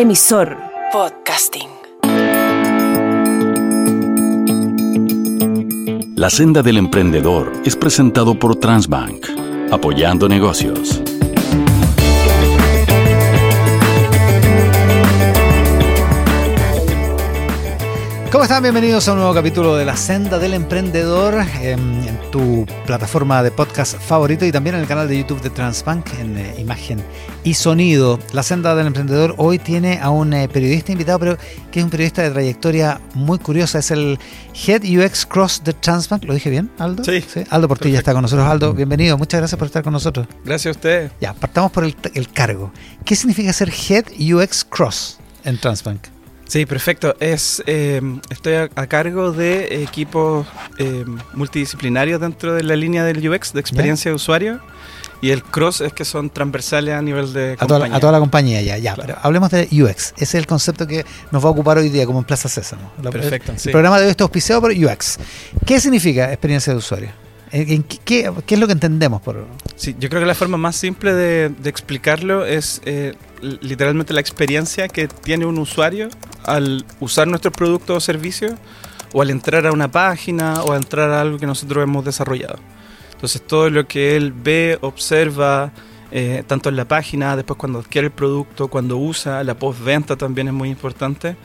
Emisor Podcasting. La senda del emprendedor es presentado por Transbank, apoyando negocios. ¿Cómo están? Bienvenidos a un nuevo capítulo de La Senda del Emprendedor em, en, tu plataforma de podcast favorito y también en el canal de YouTube de Transbank en eh, imagen y sonido. La Senda del Emprendedor hoy tiene a un eh, periodista invitado, pero que es un periodista de trayectoria muy curiosa. Es el Head UX Cross de Transbank. ¿Lo dije bien, Aldo? Sí. Aldo Portilla está con nosotros. Aldo, bienvenido. Muchas gracias por estar con nosotros. Gracias a usted. Ya, partamos por el, el cargo. ¿Qué significa ser Head UX Cross en Transbank? Sí, perfecto. Es, eh, estoy a, a, cargo de equipos eh, multidisciplinarios dentro de la línea del UX, de experiencia ¿Ya? de usuario. Y el cross es que son transversales a nivel de a toda, a toda la compañía ya, ya. Claro. Pero hablemos de UX. Ese es el concepto que nos va a ocupar hoy día como en Plaza Sésamo. Perfecto. El, sí. el programa de hoy está auspiciado por UX. ¿Qué significa experiencia de usuario? ¿En qué, qué, qué, es lo que entendemos por...? Sí, yo creo que la forma más simple de, de explicarlo es eh, literalmente la experiencia que tiene un usuario al usar nuestro producto o servicio o al entrar a una página o a entrar a algo que nosotros hemos desarrollado. Entonces todo lo que él ve, observa, eh, tanto en la página, después cuando adquiere el producto, cuando usa, la postventa también es muy importante.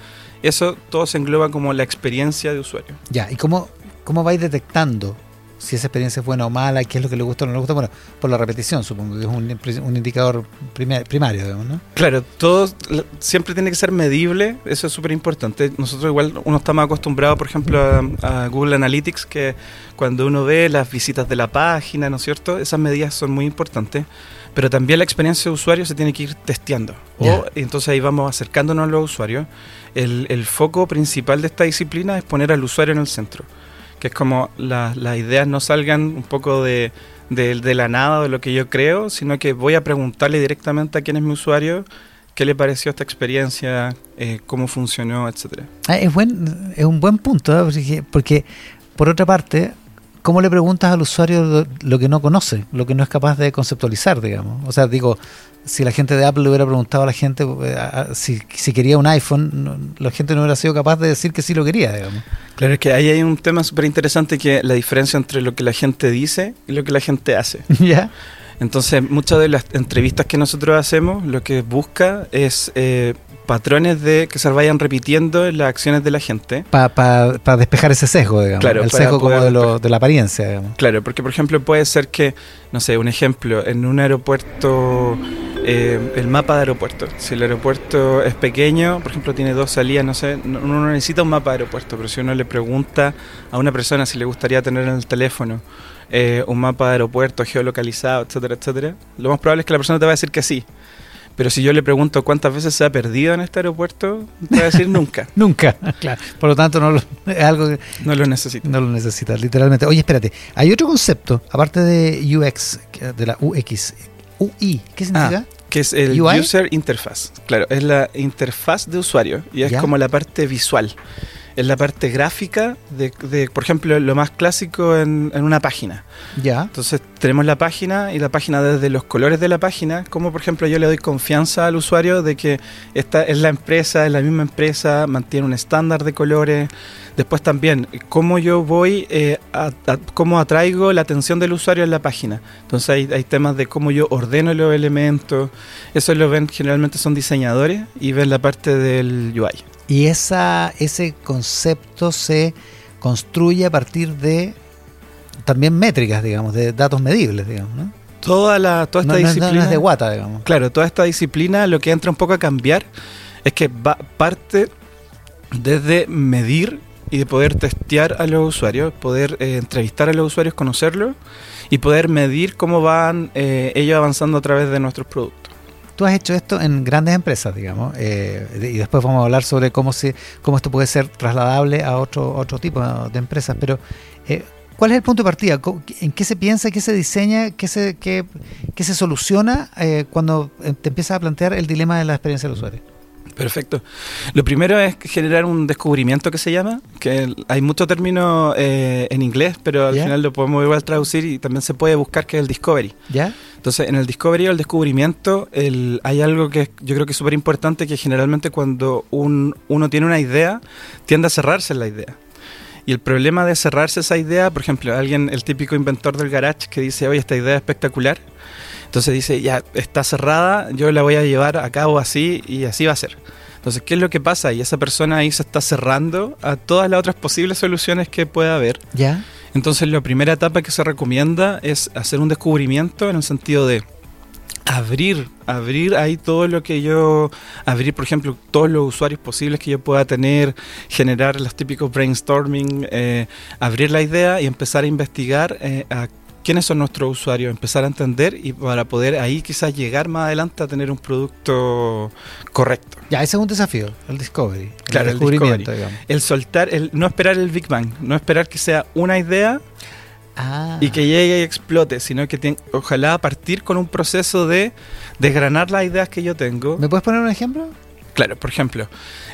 Eso todo se engloba como la experiencia de usuario. Ya, ¿y cómo, cómo vais detectando si esa experiencia es buena o mala, qué es lo que le gusta o no le gusta, bueno, por la repetición supongo que es un, un indicador primer, primario, digamos, ¿no? Claro, todo siempre tiene que ser medible, eso es súper importante. Nosotros igual uno está más acostumbrado, por ejemplo, a, a, Google Analytics, que cuando uno ve las visitas de la página, ¿no es cierto? Esas medidas son muy importantes, pero también la experiencia de usuario se tiene que ir testeando. Yeah. O, entonces ahí vamos acercándonos a los usuarios. El, el foco principal de esta disciplina es poner al usuario en el centro que es como las la ideas no salgan un poco de, de, la nada de lo que yo creo, sino que voy a preguntarle directamente a quién es mi usuario, qué le pareció esta experiencia, eh, cómo funcionó, etcétera. Ah, es, buen, es un buen punto, ¿eh? porque, por otra parte, ¿cómo le preguntas al usuario lo, que no conoce, lo que no es capaz de conceptualizar, digamos? O sea, digo, si la gente de Apple le hubiera preguntado a la gente eh, si, si, quería un iPhone, no, la gente no hubiera sido capaz de decir que sí lo quería, digamos. Claro, es que ahí hay un tema súper interesante que la diferencia entre lo que la gente dice y lo que la gente hace. ¿Ya? Entonces, muchas de las entrevistas que nosotros hacemos, lo que busca es eh, patrones de que se vayan repitiendo en las acciones de la gente. Para pa, pa despejar ese sesgo, digamos. Claro, el sesgo como de, lo, de, la apariencia, digamos. Claro, porque por ejemplo puede ser que, no sé, un ejemplo, en un aeropuerto, eh, el mapa de aeropuerto. Si el aeropuerto es pequeño, por ejemplo, tiene dos salidas, no sé, uno no necesita un mapa de aeropuerto, pero si uno le pregunta a una persona si le gustaría tener en el teléfono eh, un mapa de aeropuerto geolocalizado, etcétera, etcétera, lo más probable es que la persona te va a decir que sí. Pero si yo le pregunto cuántas veces se ha perdido en este aeropuerto, te va a decir nunca. nunca, claro. Por lo tanto, no lo, es algo que no lo necesitas. No lo necesitas, literalmente. Oye, espérate, hay otro concepto, aparte de UX, de la UX, UI, ¿qué significa? Ah, que es el UI? User Interface. Claro, es la interfaz de usuario y es ¿Ya? como la parte visual es la parte gráfica de, de, por ejemplo, lo más clásico en, en, una página. Ya. Entonces tenemos la página y la página desde los colores de la página, como por ejemplo yo le doy confianza al usuario de que esta es la empresa, es la misma empresa, mantiene un estándar de colores. Después también, cómo yo voy, eh, a, a, cómo atraigo la atención del usuario en la página. Entonces hay, hay, temas de cómo yo ordeno los elementos. Eso lo ven generalmente son diseñadores y ven la parte del UI. Y esa, ese concepto se construye a partir de también métricas, digamos, de datos medibles, digamos, ¿no? Toda, la, toda esta no, disciplina. No, no es de guata, digamos. Claro, toda esta disciplina lo que entra un poco a cambiar es que va, parte desde medir y de poder testear a los usuarios, poder eh, entrevistar a los usuarios, conocerlos y poder medir cómo van eh, ellos avanzando a través de nuestros productos. Tú has hecho esto en grandes empresas, digamos, eh, y después vamos a hablar sobre cómo, se, cómo esto puede ser trasladable a otro, otro tipo de empresas, pero eh, ¿cuál es el punto de partida? ¿En qué se piensa, qué se diseña, qué se, qué, se soluciona eh, cuando te empiezas a plantear el dilema de la experiencia del usuario? Perfecto. Lo primero es generar un descubrimiento que se llama, que hay mucho término eh, en inglés, pero al final lo podemos igual traducir y también se puede buscar que es el discovery. ¿Ya? Entonces, en el discovery o el descubrimiento, el- hay algo que yo creo que es súper importante, que generalmente cuando un- uno tiene una idea, tiende a cerrarse en la idea. Y el problema de cerrarse esa idea, por ejemplo, alguien, el típico inventor del garage que dice, oye, esta idea es espectacular, entonces dice, ya está cerrada, yo la voy a llevar a cabo así y así va a ser. Entonces, ¿qué es lo que pasa? Y esa persona ahí se está cerrando a todas las otras posibles soluciones que pueda haber. ¿Ya? Entonces, la primera etapa que se recomienda es hacer un descubrimiento en el sentido de abrir, abrir ahí todo lo que yo, abrir, por ejemplo, todos los usuarios posibles que yo pueda tener, generar los típicos brainstorming, eh, abrir la idea y empezar a investigar eh, a quiénes son nuestros usuarios, empezar a entender y para poder ahí quizás llegar más adelante a tener un producto correcto. Ya, ese es un desafío, el discovery. Claro, el el descubrimiento, discovery. El soltar, el no esperar el Big Bang, no esperar que sea una idea Ah. y que llegue y explote, sino que ojalá partir con un proceso de desgranar las ideas que yo tengo. ¿Me puedes poner un ejemplo? Claro, por ejemplo,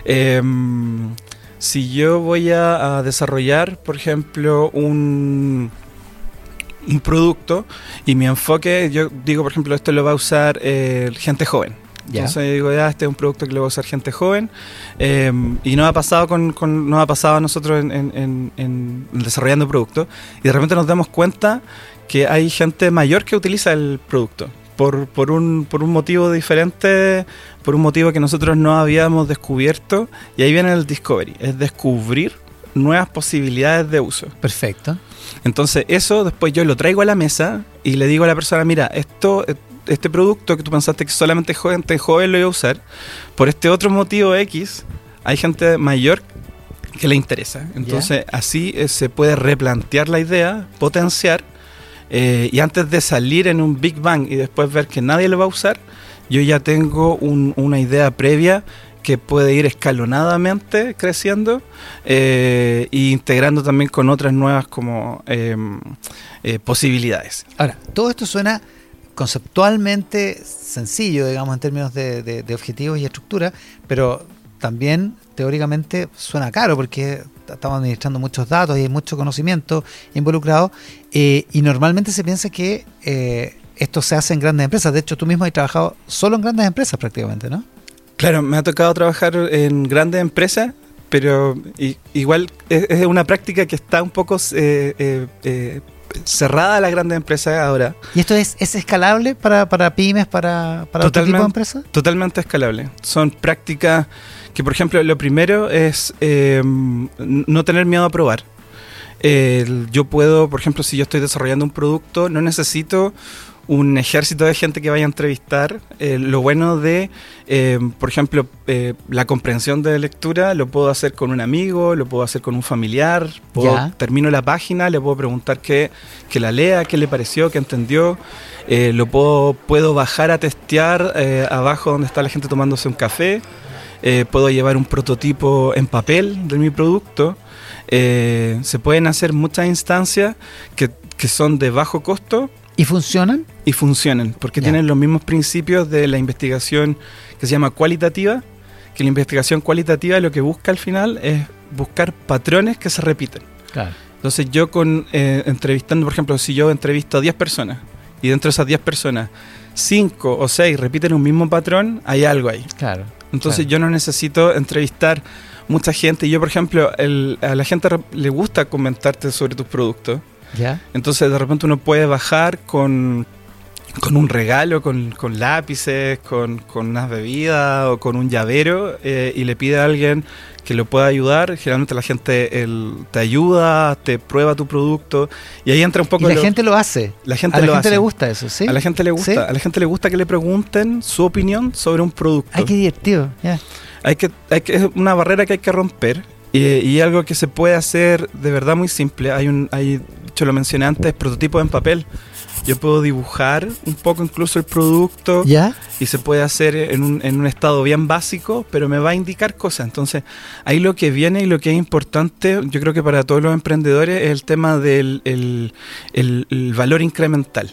em, si yo voy a, a desarrollar, por ejemplo, un, un producto y mi enfoque, yo digo, por ejemplo, esto lo va a usar eh, gente joven. Entonces digo, ya, este es un producto que lo va a usar gente joven. eh, y nos ha pasado con, con- nos ha pasado a nosotros en, en- en- en desarrollando productos. Y de repente nos damos cuenta que hay gente mayor que utiliza el producto. Por, por, un, por un motivo diferente, por un motivo que nosotros no habíamos descubierto. Y ahí viene el discovery, es descubrir nuevas posibilidades de uso. Perfecto. Entonces eso después yo lo traigo a la mesa y le digo a la persona, mira, esto, este producto que tú pensaste que solamente gente joven lo iba a usar, por este otro motivo X, hay gente mayor que le interesa. Entonces así eh, se puede replantear la idea, potenciar, eh, y antes de salir en un Big Bang y después ver que nadie lo va a usar, yo ya tengo un- una idea previa que puede ir escalonadamente creciendo eh, e integrando también con otras nuevas como eh, eh, posibilidades. Ahora, todo esto suena conceptualmente sencillo, digamos, en términos de, objetivos y estructura, pero también teóricamente suena caro porque estamos administrando muchos datos y hay mucho conocimiento involucrado eh, y normalmente se piensa que eh, esto se hace en grandes empresas. De hecho, tú mismo has trabajado solo en grandes empresas prácticamente, ¿no? Claro, me ha tocado trabajar en grandes empresas, pero igual es, es una práctica que está un poco eh, cerrada a las grandes empresas ahora. ¿Y esto es, es escalable para, para pymes, para, para otro tipo de empresas? Totalmente escalable. Son prácticas que, por ejemplo, lo primero es eh, no tener miedo a probar. Yo puedo, por ejemplo, si yo estoy desarrollando un producto, no necesito un ejército de gente que vaya a entrevistar. Eh, lo bueno de, eh, por ejemplo, eh, la comprensión de lectura lo puedo hacer con un amigo, lo puedo hacer con un familiar. puedo- termino la página, le puedo preguntar que, que la lea, qué le pareció, qué entendió. Lo puedo, puedo bajar a testear abajo donde está la gente tomándose un café. Puedo llevar un prototipo en papel de mi producto. Se pueden hacer muchas instancias que, que son de bajo costo ¿Y funcionan? y funcionan, porque tienen los mismos principios de la investigación que se llama cualitativa, que la investigación cualitativa lo que busca al final es buscar patrones que se repiten. Claro. Entonces yo con eh, entrevistando, por ejemplo, si yo entrevisto a 10 personas y dentro de esas 10 personas 5 o 6 repiten un mismo patrón, hay algo ahí. Claro. Entonces Claro. yo no necesito entrevistar mucha gente. Yo, por ejemplo, el- a la gente le gusta comentarte sobre tus productos. ¿Ya? Entonces de repente uno puede bajar con, con un regalo, con, con lápices, con, con unas bebidas o con un llavero eh, y le pide a alguien que lo pueda ayudar. Generalmente la gente el- te ayuda, te prueba tu producto y ahí entra un Y poco... la lo- gente lo hace. la gente a la lo gente hace. le gusta eso, ¿sí? A la gente le gusta, ¿Sí? a la gente le gusta que le pregunten su opinión sobre un producto. Ay, qué divertido. Hay que, hay que, es una barrera que hay que romper y, y algo que se puede hacer de verdad muy simple. Hay un, hay, lo mencioné antes, prototipo en papel. Yo puedo dibujar un poco incluso el producto ¿Ya? y se puede hacer en un, en un estado bien básico, pero me va a indicar cosas. Entonces, ahí lo que viene y lo que es importante, yo creo que para todos los emprendedores, es el tema del el, el- el valor incremental.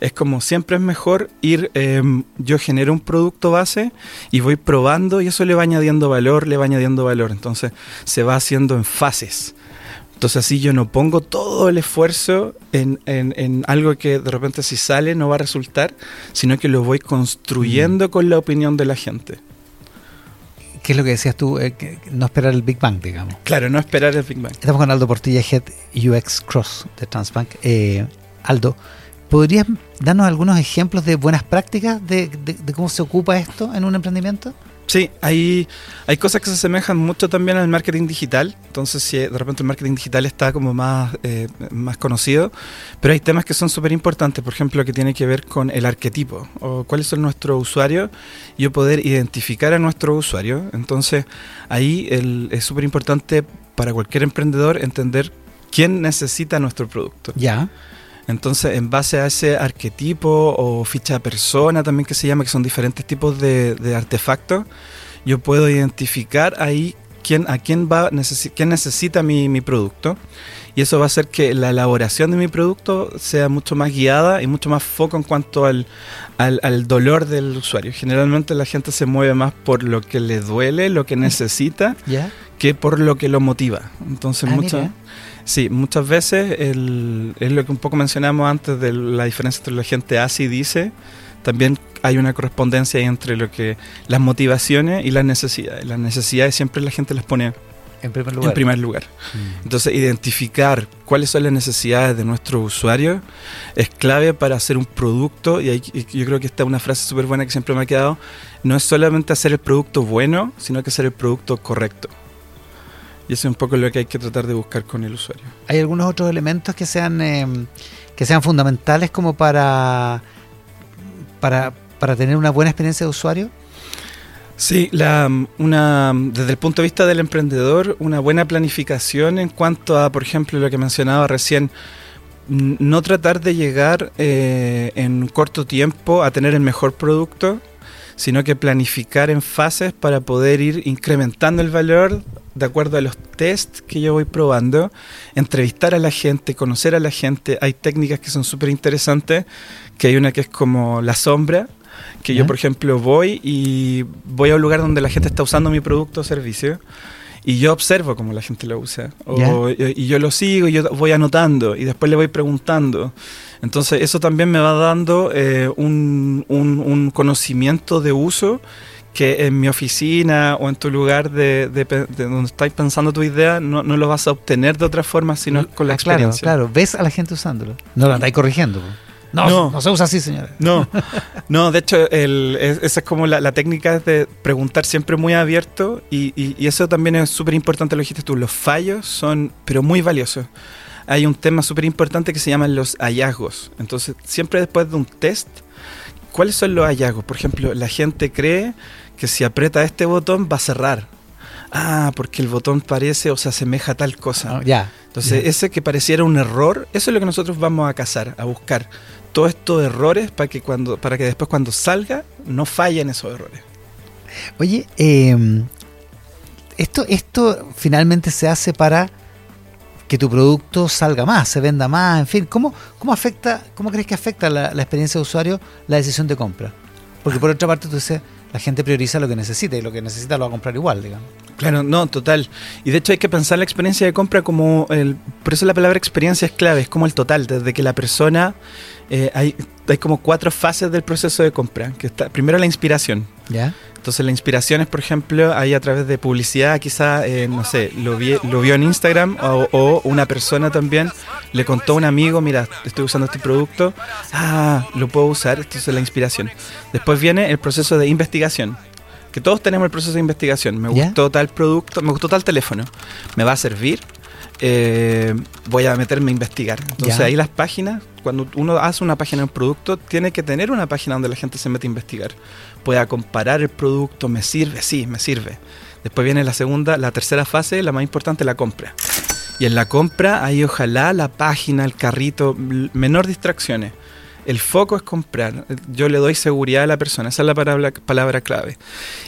Es como siempre es mejor ir, eh, yo genero un producto base y voy probando y eso le va añadiendo valor, le va añadiendo valor. Entonces se va haciendo en fases. Entonces así yo no pongo todo el esfuerzo en, en- en algo que de repente si sale no va a resultar, sino que lo voy construyendo con la opinión de la gente. ¿Qué es lo que decías tú? Eh, que no esperar el Big Bang, digamos. Claro, no esperar el Big Bang. Estamos con Aldo Portilla, Head UX Cross de Transbank. Eh, Aldo, ¿podrías darnos algunos ejemplos de buenas prácticas de, de- de cómo se ocupa esto en un emprendimiento? Sí, hay, hay cosas que se asemejan mucho también al marketing digital. Entonces, si de repente el marketing digital está como más, eh, más conocido, pero hay temas que son súper importantes. Por ejemplo, que tiene que ver con el arquetipo o cuáles son nuestros usuarios. Yo poder identificar a nuestros usuarios. Entonces, ahí el- es súper importante para cualquier emprendedor entender quién necesita nuestro producto. Ya. Entonces, en base a ese arquetipo o ficha persona también que se llama, que son diferentes tipos de, de artefactos, yo puedo identificar ahí quién, a quién va necesi- quién necesita mi, mi producto. Y eso va a hacer que la elaboración de mi producto sea mucho más guiada y mucho más foco en cuanto al, al, al dolor del usuario. Generalmente la gente se mueve más por lo que le duele, lo que necesita, que por lo que lo motiva. Entonces, Ah, mucho. Sí, muchas veces el- es lo que un poco mencionamos antes de la diferencia entre la gente hace y dice. También hay una correspondencia entre lo que las motivaciones y las necesidades. Las necesidades siempre la gente las pone En primer lugar. en primer lugar. Mm. Entonces, identificar cuáles son las necesidades de nuestros usuarios es clave para hacer un producto. Y, hay- y yo creo que esta es una frase súper buena que siempre me ha quedado. No es solamente hacer el producto bueno, sino que hacer el producto correcto. Y eso es un poco lo que hay que tratar de buscar con el usuario. ¿Hay algunos otros elementos que sean eh, que sean fundamentales como para, para para tener una buena experiencia de usuario? Sí, la, una, desde el punto de vista del emprendedor, una buena planificación en cuanto a, por ejemplo, lo que mencionaba recién, no tratar de llegar eh, en un corto tiempo a tener el mejor producto, sino que planificar en fases para poder ir incrementando el valor de acuerdo a los tests que yo voy probando, entrevistar a la gente, conocer a la gente. Hay técnicas que son súper interesantes, que hay una que es como la sombra, que yo, por ejemplo, voy y voy a un lugar donde la gente está usando mi producto o servicio y yo observo cómo la gente lo usa. O- y yo lo sigo y yo voy anotando y después le voy preguntando. Entonces eso también me va dando eh, un, un- un conocimiento de uso que en mi oficina o en tu lugar de, de de donde estás pensando tu idea no, no lo vas a obtener de otra forma sino con la Ah, claro, experiencia. claro. ¿Ves a la gente usándolo? No lo andáis corrigiendo. No, No. no, se usa así, señora. No, no, de hecho, el- es- esa es como la, la técnica de preguntar siempre muy abierto y, y- y eso también es súper importante, lo dijiste tú, los fallos son, pero muy valiosos. Hay un tema súper importante que se llaman los hallazgos. Entonces, siempre después de un test, ¿cuáles son los hallazgos? Por ejemplo, la gente cree que si aprieta este botón va a cerrar. Ah, porque el botón parece o se asemeja a tal cosa. Ah, ya. Entonces, ese que pareciera un error, eso es lo que nosotros vamos a cazar, a buscar. Todos estos errores para que cuando, para que después cuando salga, no fallen esos errores. Oye, eh, esto, esto finalmente se hace para que tu producto salga más, se venda más, en fin. ¿Cómo, cómo afecta, cómo crees que afecta la, la experiencia de usuario la decisión de compra? Porque por otra parte tú dices, la gente prioriza lo que necesita y lo que necesita lo va a comprar igual, digamos. Claro, no, total. Y de hecho hay que pensar la experiencia de compra como el, por eso la palabra experiencia es clave, es como el total, desde que la persona eh, hay, hay como cuatro fases del proceso de compra. Que está, primero la inspiración. ¿Ya? Entonces la inspiración es, por ejemplo, ahí a través de publicidad, quizá, eh, no sé, lo, vi- lo vio en Instagram o, o una persona también le contó a un amigo, mira, estoy usando este producto, ah, lo puedo usar, entonces la inspiración. Después viene el proceso de investigación, que todos tenemos el proceso de investigación. Me gustó tal producto, me gustó tal teléfono, me va a servir, eh, voy a meterme a investigar. Entonces Ya. ahí las páginas, cuando uno hace una página de un producto, tiene que tener una página donde la gente se mete a investigar. Pueda comparar el producto, me sirve, sí, me sirve. Después viene la segunda, la tercera fase, la más importante, la compra. Y en la compra, ahí ojalá la página, el carrito, menor distracciones. El foco es comprar. Yo le doy seguridad a la persona. Esa es la palabra, palabra clave.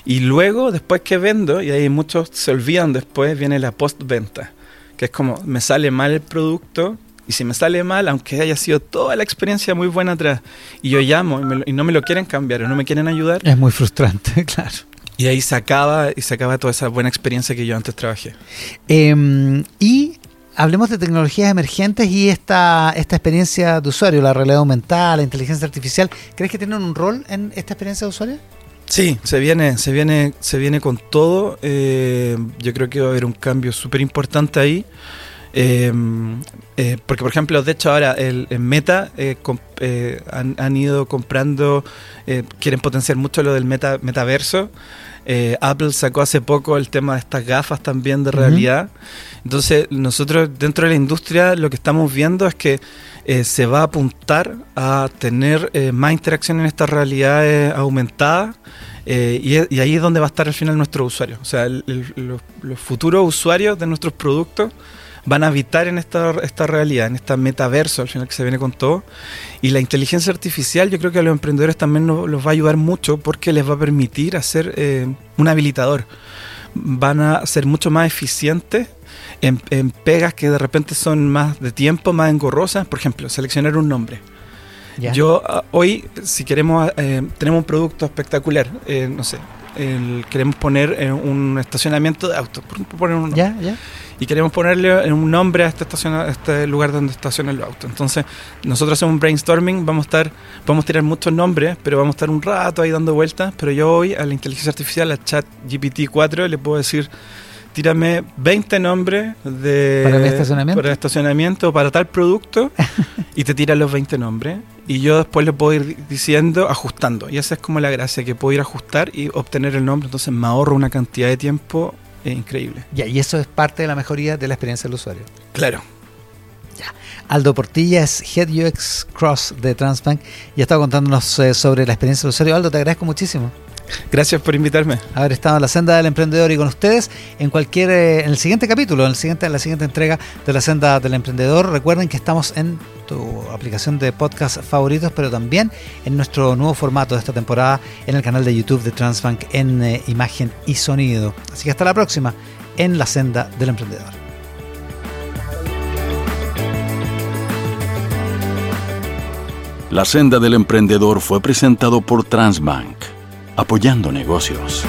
Y luego, después que vendo, y ahí muchos se olvidan después, viene la postventa. Que es como, me sale mal el producto, Y si me sale mal, aunque haya sido toda la experiencia muy buena atrás, y yo llamo y, me lo- y no me lo quieren cambiar o no me quieren ayudar, Es muy frustrante, claro. y ahí se acaba, y se acaba toda esa buena experiencia que yo antes trabajé. Eh, y hablemos de tecnologías emergentes y esta, esta experiencia de usuario, la realidad aumentada, la inteligencia artificial. ¿Crees que tienen un rol en esta experiencia de usuario? Sí, se viene, se viene, se viene con todo. eh, yo creo que va a haber un cambio súper importante ahí. Eh, eh, porque, por ejemplo, de hecho ahora el, en Meta eh, comp- eh, han, han ido comprando, quieren potenciar mucho lo del meta, metaverso. Apple sacó hace poco el tema de estas gafas también de realidad. Entonces, nosotros dentro de la industria lo que estamos viendo es que se va a apuntar a tener más interacción en estas realidades aumentadas. eh, y, y ahí es donde va a estar al final nuestro usuario. O sea, el- el- los, los futuros usuarios de nuestros productos van a habitar en esta, esta realidad, en esta metaverso al final que se viene con todo. Y la inteligencia artificial yo creo que a los emprendedores también nos, los va a ayudar mucho porque les va a permitir hacer eh, un habilitador. Van a ser mucho más eficientes en, en pegas que de repente son más de tiempo, más engorrosas. Por ejemplo, seleccionar un nombre. Ya. Yo ah, hoy, si queremos, eh, tenemos un producto espectacular, eh, no sé, el- queremos poner eh, un estacionamiento de autos, por, poner un nombre. ¿Ya? ¿Ya? Y queremos ponerle un nombre a este, estaciona- a este lugar donde estacionan los autos. Entonces, nosotros hacemos un brainstorming, vamos a estar, vamos a tirar muchos nombres, pero vamos a estar un rato ahí dando vueltas. Pero yo hoy a la inteligencia artificial, a chat GPT-4, le puedo decir, tírame 20 nombres de ¿Para mi estacionamiento? para estacionamiento, para tal producto, y te tira los 20 nombres. Y yo después le puedo ir diciendo, ajustando. Y esa es como la gracia, que puedo ir a ajustar y obtener el nombre. Entonces me ahorro una cantidad de tiempo increíble. Ya, y eso es parte de la mejoría de la experiencia del usuario. Claro. Aldo Portilla es Head UX Cross de Transbank y ha estado contándonos eh, sobre la experiencia del usuario. Aldo, te agradezco muchísimo Gracias por invitarme. haber estado en la senda del emprendedor y con ustedes en cualquier eh, en el siguiente capítulo, en el siguiente, en la siguiente entrega de la senda del emprendedor. Recuerden que estamos en tu aplicación de podcast favoritos, pero también en nuestro nuevo formato de esta temporada en el canal de YouTube de Transbank en eh, imagen y sonido. Así que hasta la próxima en la senda del emprendedor. La senda del emprendedor fue presentado por Transbank, apoyando negocios.